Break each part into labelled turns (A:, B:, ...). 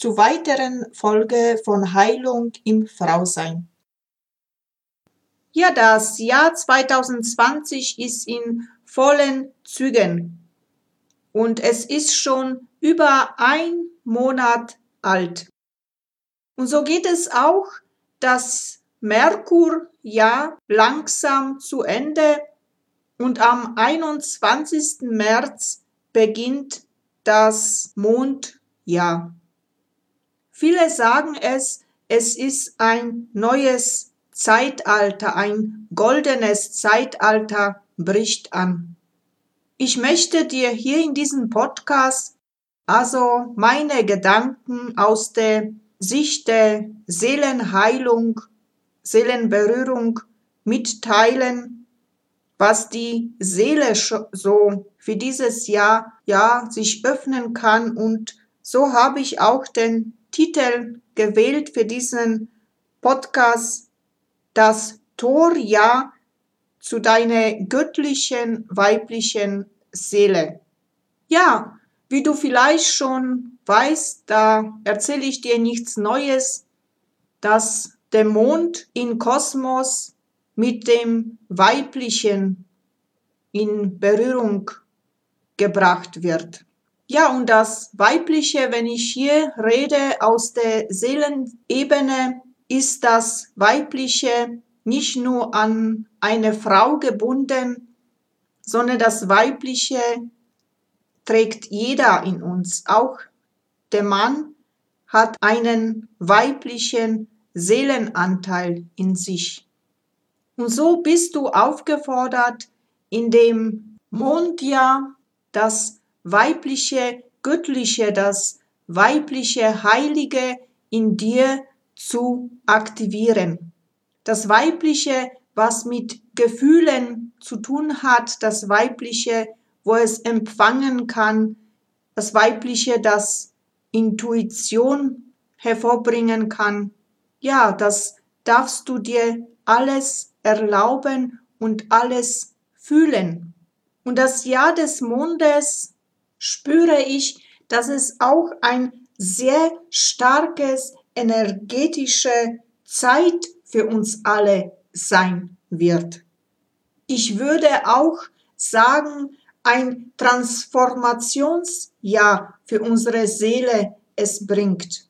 A: zu weiteren Folge von Heilung im Frausein. Ja, das Jahr 2020 ist in vollen Zügen und es ist schon über ein Monat alt. Und so geht es auch, dass Merkur-Jahr langsam zu Ende und am 21. März beginnt das Mondjahr. Viele sagen es, es ist ein neues Zeitalter, ein goldenes Zeitalter bricht an. Ich möchte dir hier in diesem Podcast also meine Gedanken aus der Sicht der Seelenheilung Seelenberührung mitteilen, was die Seele so für dieses Jahr ja sich öffnen kann und so habe ich auch den Titel gewählt für diesen Podcast, das Torjahr zu deiner göttlichen weiblichen Seele. Ja, wie du vielleicht schon weißt, da erzähle ich dir nichts Neues, dass der Mond in Kosmos mit dem Weiblichen in Berührung gebracht wird. Ja, und das Weibliche, wenn ich hier rede aus der Seelenebene, ist das Weibliche nicht nur an eine Frau gebunden, sondern das Weibliche trägt jeder in uns. Auch der Mann hat einen weiblichen Seelenanteil in sich. Und so bist du aufgefordert, in dem Mondjahr das weibliche Göttliche, das weibliche Heilige in dir zu aktivieren. Das weibliche, was mit Gefühlen zu tun hat, das weibliche, wo es empfangen kann, das weibliche, das Intuition hervorbringen kann, ja, das darfst du dir alles erlauben und alles fühlen. Und das Jahr des Mondes spüre ich, dass es auch ein sehr starkes energetische Zeit für uns alle sein wird. Ich würde auch sagen, ein Transformationsjahr für unsere Seele es bringt.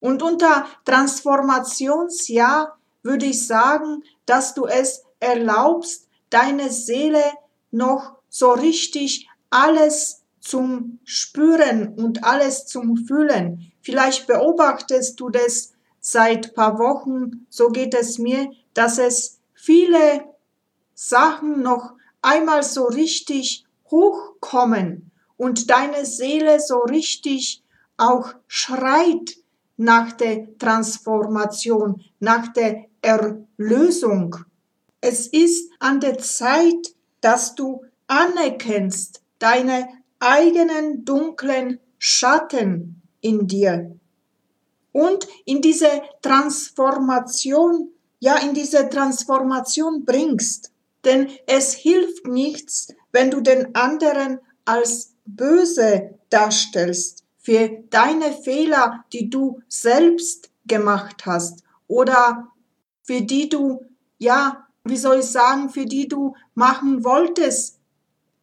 A: Und unter Transformationsjahr würde ich sagen, dass du es erlaubst, deine Seele noch so richtig alles zum Spüren und alles zum Fühlen. Vielleicht beobachtest du das seit paar Wochen, so geht es mir, dass es viele Sachen noch einmal so richtig hochkommen und deine Seele so richtig auch schreit nach der Transformation, nach der Erlösung. Es ist an der Zeit, dass du anerkennst deine eigenen dunklen Schatten in dir. Und in diese Transformation, ja, in diese Transformation bringst. Denn es hilft nichts, wenn du den anderen als böse darstellst für deine Fehler, die du selbst gemacht hast. Oder für die du, ja, wie soll ich sagen, für die du machen wolltest,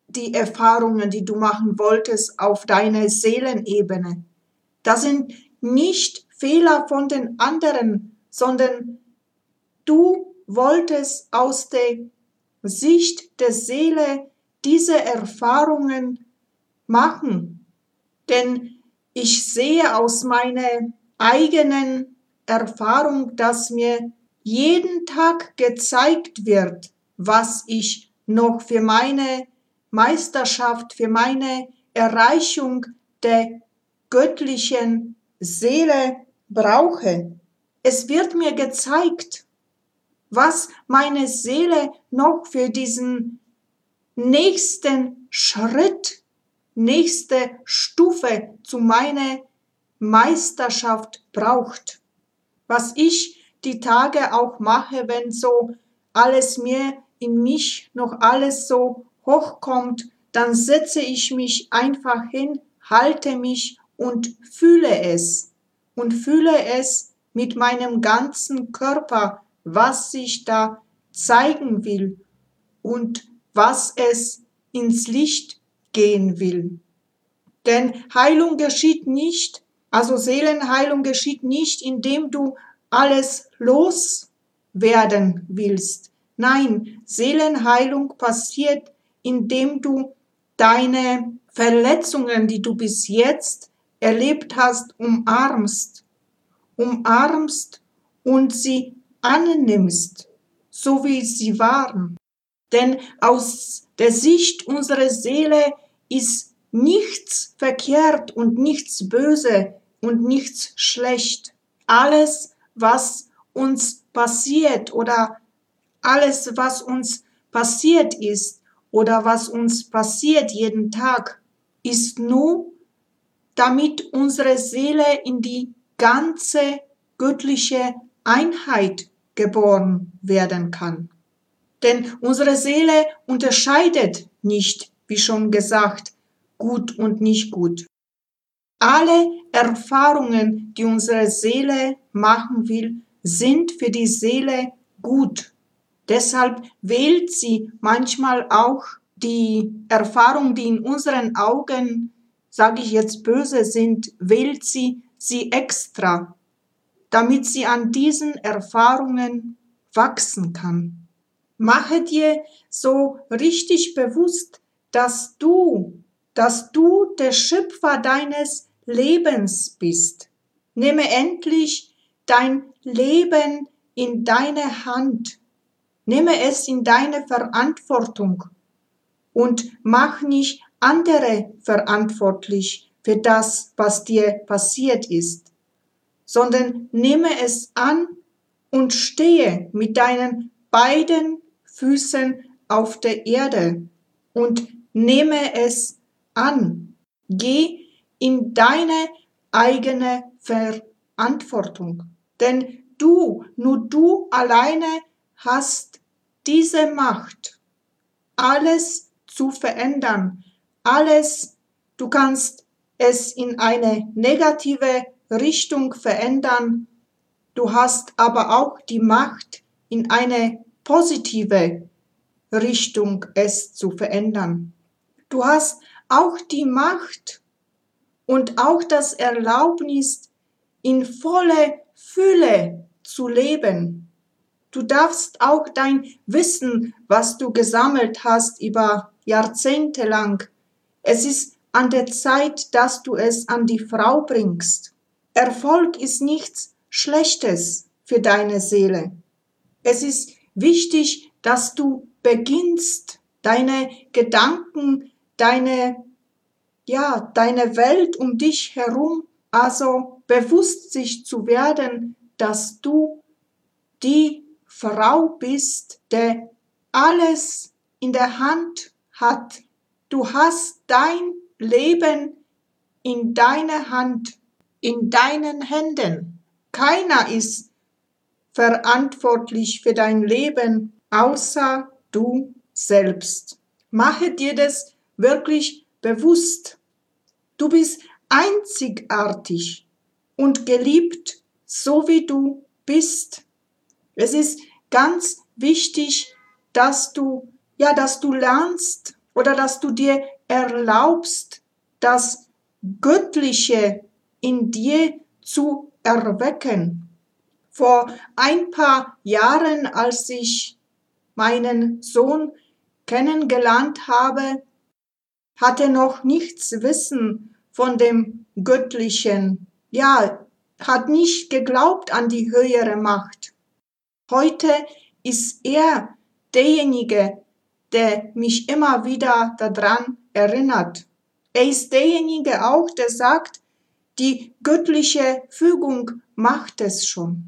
A: die Erfahrungen, die du machen wolltest auf deiner Seelenebene. Das sind nicht Fehler von den anderen, sondern du wolltest aus der Sicht der Seele diese Erfahrungen machen. Denn ich sehe aus meiner eigenen Erfahrung, dass mir jeden Tag gezeigt wird, was ich noch für meine Meisterschaft, für meine Erreichung der göttlichen Seele brauche. Es wird mir gezeigt, was meine Seele noch für diesen nächsten Schritt, nächste Stufe zu meiner Meisterschaft braucht. Was ich die Tage auch mache, wenn so alles mir in mich noch alles so hochkommt, dann setze ich mich einfach hin, halte mich und fühle es und fühle es mit meinem ganzen Körper, was sich da zeigen will und was es ins Licht gehen will. Denn Heilung geschieht nicht, also Seelenheilung geschieht nicht, indem du alles loswerden willst. Nein, Seelenheilung passiert, indem du deine Verletzungen, die du bis jetzt erlebt hast, umarmst, umarmst und sie annimmst, so wie sie waren. Denn aus der Sicht unserer Seele ist nichts verkehrt und nichts böse und nichts schlecht. Alles, was uns passiert oder alles, was uns passiert ist oder was uns passiert jeden Tag, ist nur, damit unsere Seele in die ganze göttliche Einheit geboren werden kann. Denn unsere Seele unterscheidet nicht, wie schon gesagt, gut und nicht gut. Alle Erfahrungen, die unsere Seele machen will, sind für die Seele gut. Deshalb wählt sie manchmal auch die Erfahrung, die in unseren Augen, sage ich jetzt böse sind, wählt sie sie extra, damit sie an diesen Erfahrungen wachsen kann. Mache dir so richtig bewusst, dass du, dass du der Schöpfer deines Lebens bist. Nehme endlich dein Leben in deine Hand. Nehme es in deine Verantwortung und mach nicht andere verantwortlich für das, was dir passiert ist, sondern nehme es an und stehe mit deinen beiden Füßen auf der Erde und nehme es an. Geh in deine eigene Verantwortung. Denn du, nur du alleine hast diese Macht, alles zu verändern. Alles, du kannst es in eine negative Richtung verändern. Du hast aber auch die Macht, in eine positive Richtung es zu verändern. Du hast auch die Macht und auch das Erlaubnis, in volle Fülle zu leben. Du darfst auch dein Wissen, was du gesammelt hast über Jahrzehnte lang, es ist an der Zeit, dass du es an die Frau bringst. Erfolg ist nichts Schlechtes für deine Seele. Es ist wichtig, dass du beginnst, deine Gedanken, deine, ja, deine Welt um dich herum, also bewusst sich zu werden, dass du die Frau bist, der alles in der Hand hat. Du hast dein Leben in deiner Hand, in deinen Händen. Keiner ist verantwortlich für dein Leben außer du selbst. Mache dir das wirklich bewusst. Du bist einzigartig und geliebt, so wie du bist. Es ist ganz wichtig, dass du, ja, dass du lernst oder dass du dir erlaubst, das Göttliche in dir zu erwecken. Vor ein paar Jahren, als ich meinen Sohn kennengelernt habe, hatte noch nichts Wissen von dem Göttlichen. Ja, hat nicht geglaubt an die höhere Macht. Heute ist er derjenige, der mich immer wieder daran erinnert. Er ist derjenige auch, der sagt, die göttliche Fügung macht es schon.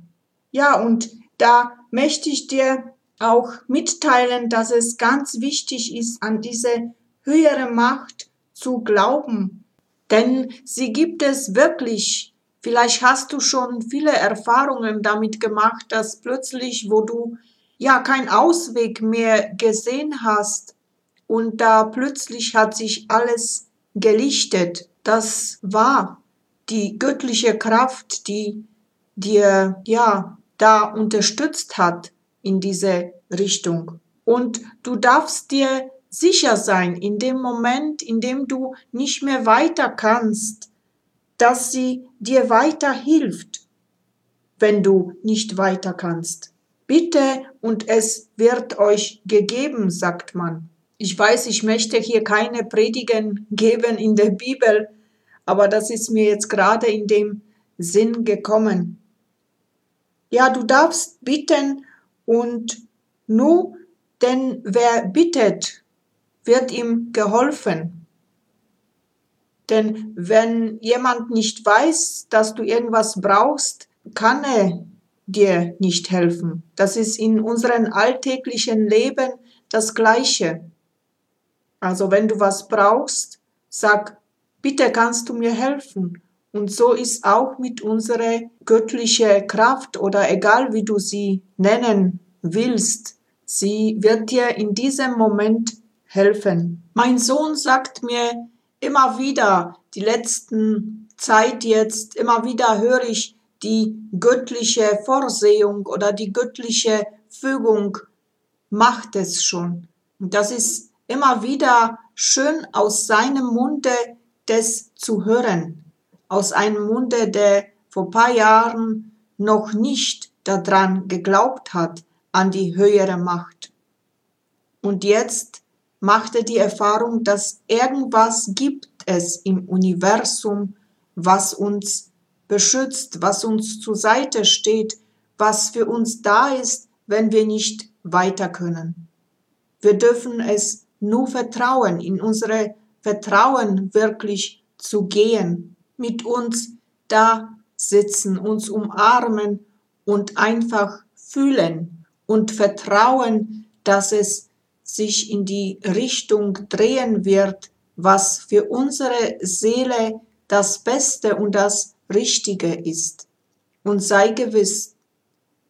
A: Ja, und da möchte ich dir auch mitteilen, dass es ganz wichtig ist, an diese höhere Macht zu glauben. Denn sie gibt es wirklich. Vielleicht hast du schon viele Erfahrungen damit gemacht, dass plötzlich, wo du ja keinen Ausweg mehr gesehen hast und da plötzlich hat sich alles gelichtet. Das war die göttliche Kraft, die dir ja da unterstützt hat in diese Richtung. Und du darfst dir sicher sein, in dem Moment, in dem du nicht mehr weiter kannst, dass sie dir weiter hilft, wenn du nicht weiter kannst. Bitte und es wird euch gegeben, sagt man. Ich weiß, ich möchte hier keine Predigen geben in der Bibel, aber das ist mir jetzt gerade in dem Sinn gekommen. Ja, du darfst bitten und nur denn wer bittet, wird ihm geholfen. Denn wenn jemand nicht weiß, dass du irgendwas brauchst, kann er dir nicht helfen. Das ist in unserem alltäglichen Leben das Gleiche. Also wenn du was brauchst, sag, bitte kannst du mir helfen. Und so ist auch mit unserer göttlichen Kraft oder egal wie du sie nennen willst, sie wird dir in diesem Moment helfen. Mein Sohn sagt mir immer wieder, die letzten Zeit jetzt, immer wieder höre ich die göttliche Vorsehung oder die göttliche Fügung macht es schon. Und das ist immer wieder schön aus seinem Munde das zu hören. Aus einem Munde, der vor paar Jahren noch nicht daran geglaubt hat, an die höhere Macht. Und jetzt machte die Erfahrung, dass irgendwas gibt es im Universum, was uns beschützt, was uns zur Seite steht, was für uns da ist, wenn wir nicht weiter können. Wir dürfen es nur vertrauen, in unsere Vertrauen wirklich zu gehen, mit uns da sitzen, uns umarmen und einfach fühlen und vertrauen, dass es sich in die Richtung drehen wird, was für unsere Seele das Beste und das Richtige ist. Und sei gewiss,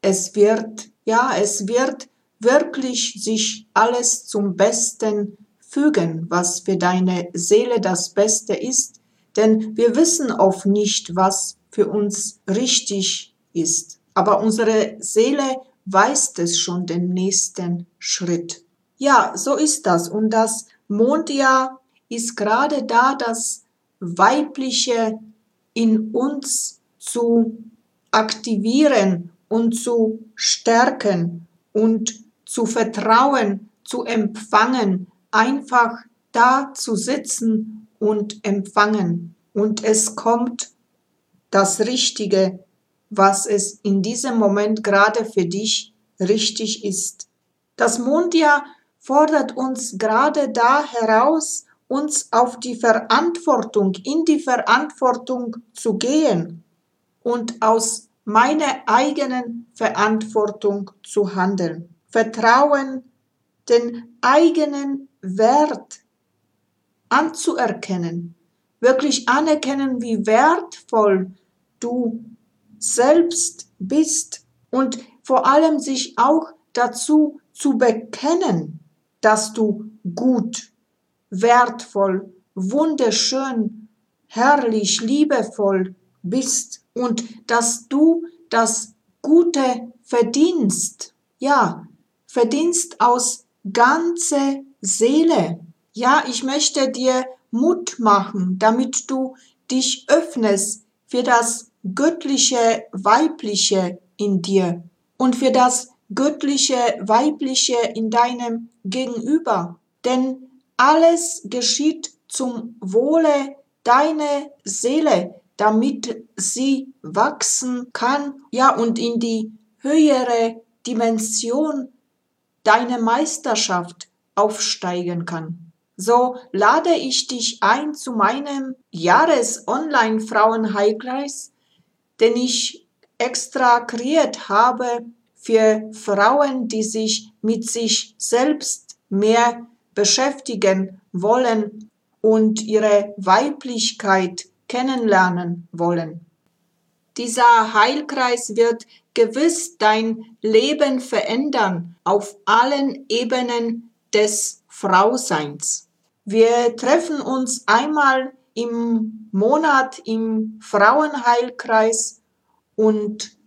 A: es wird, ja, es wird wirklich sich alles zum Besten fügen, was für deine Seele das Beste ist, denn wir wissen oft nicht, was für uns richtig ist. Aber unsere Seele weiß es schon den nächsten Schritt. Ja, so ist das. Und das Mondjahr ist gerade da, das Weibliche in uns zu aktivieren und zu stärken und zu vertrauen, zu empfangen, einfach da zu sitzen und empfangen. Und es kommt das Richtige, was es in diesem Moment gerade für dich richtig ist. Das Mondjahr fordert uns gerade da heraus, uns auf die Verantwortung, in die Verantwortung zu gehen und aus meiner eigenen Verantwortung zu handeln. Vertrauen, den eigenen Wert anzuerkennen, wirklich anerkennen, wie wertvoll du selbst bist und vor allem sich auch dazu zu bekennen, dass du gut, wertvoll, wunderschön, herrlich, liebevoll bist und dass du das Gute verdienst. Ja, verdienst aus ganze Seele. Ja, ich möchte dir Mut machen, damit du dich öffnest für das göttliche Weibliche in dir und für das göttliche Weibliche in deinem Gegenüber. Denn alles geschieht zum Wohle deiner Seele, damit sie wachsen kann, ja, und in die höhere Dimension deiner Meisterschaft aufsteigen kann. So lade ich dich ein zu meinem Jahres-Online-Frauenheilkreis, den ich extra kreiert habe für Frauen, die sich mit sich selbst mehr beschäftigen wollen und ihre Weiblichkeit kennenlernen wollen. Dieser Heilkreis wird gewiss dein Leben verändern auf allen Ebenen des Frauseins. Wir treffen uns einmal im Monat im Frauenheilkreis und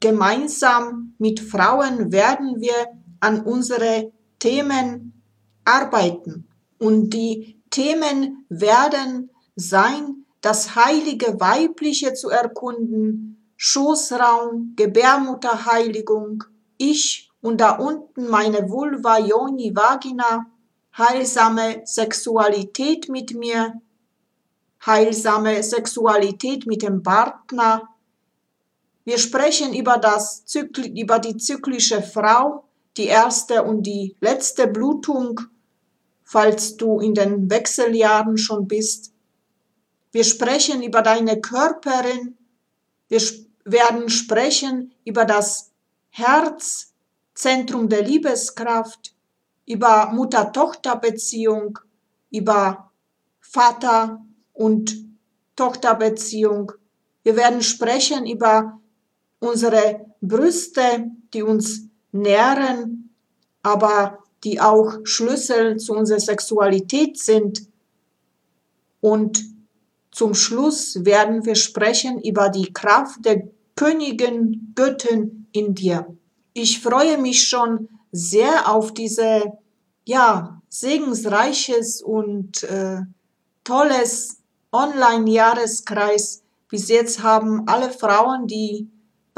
A: gemeinsam mit Frauen werden wir an unsere Themen arbeiten. Und die Themen werden sein, das heilige Weibliche zu erkunden, Schoßraum, Gebärmutterheiligung, ich und da unten meine Vulva, Yoni, Vagina, heilsame Sexualität mit mir, heilsame Sexualität mit dem Partner. Wir sprechen über, das über die zyklische Frau, die erste und die letzte Blutung, falls du in den Wechseljahren schon bist. Wir sprechen über deine Körperin. Wir werden sprechen über das Herz, Zentrum der Liebeskraft, über Mutter-Tochter-Beziehung, über Vater- und Tochterbeziehung. Wir werden sprechen über unsere Brüste, die uns nähren, aber die auch Schlüssel zu unserer Sexualität sind. Und zum Schluss werden wir sprechen über die Kraft der Königin Göttin in dir. Ich freue mich schon sehr auf diese, ja, segensreiches und äh, tolles Online-Jahreskreis. Bis jetzt haben alle Frauen, die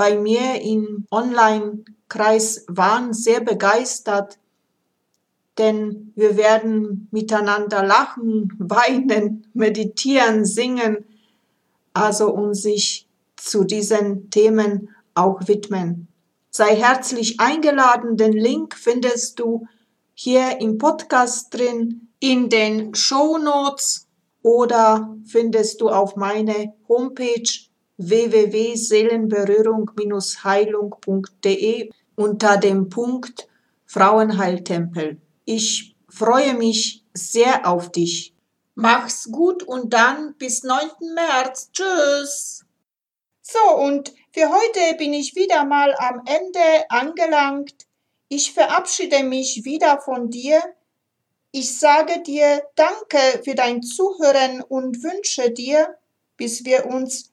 A: bei mir im Online-Kreis waren, sehr begeistert, denn wir werden miteinander lachen, weinen, meditieren, singen, also uns sich zu diesen Themen auch widmen. Sei herzlich eingeladen. Den Link findest du hier im Podcast drin, in den Show Notes oder findest du auf meine Homepage www.seelenberührung-heilung.de unter dem Punkt Frauenheiltempel. Ich freue mich sehr auf dich. Mach's gut und dann bis 9. März. Tschüss. So, und für heute bin ich wieder mal am Ende angelangt. Ich verabschiede mich wieder von dir. Ich sage dir Danke für dein Zuhören und wünsche dir, bis wir uns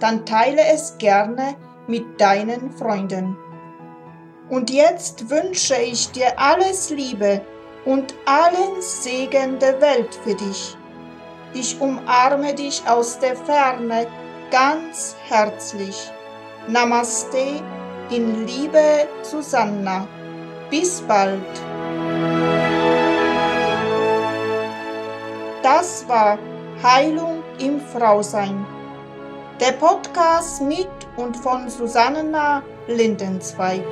A: dann teile es gerne mit deinen Freunden. Und jetzt wünsche ich dir alles Liebe und allen Segen der Welt für dich. Ich umarme dich aus der Ferne ganz herzlich. Namaste in Liebe Susanna. Bis bald. Das war Heilung im Frausein. Der Podcast mit und von Susanna Lindenzweig.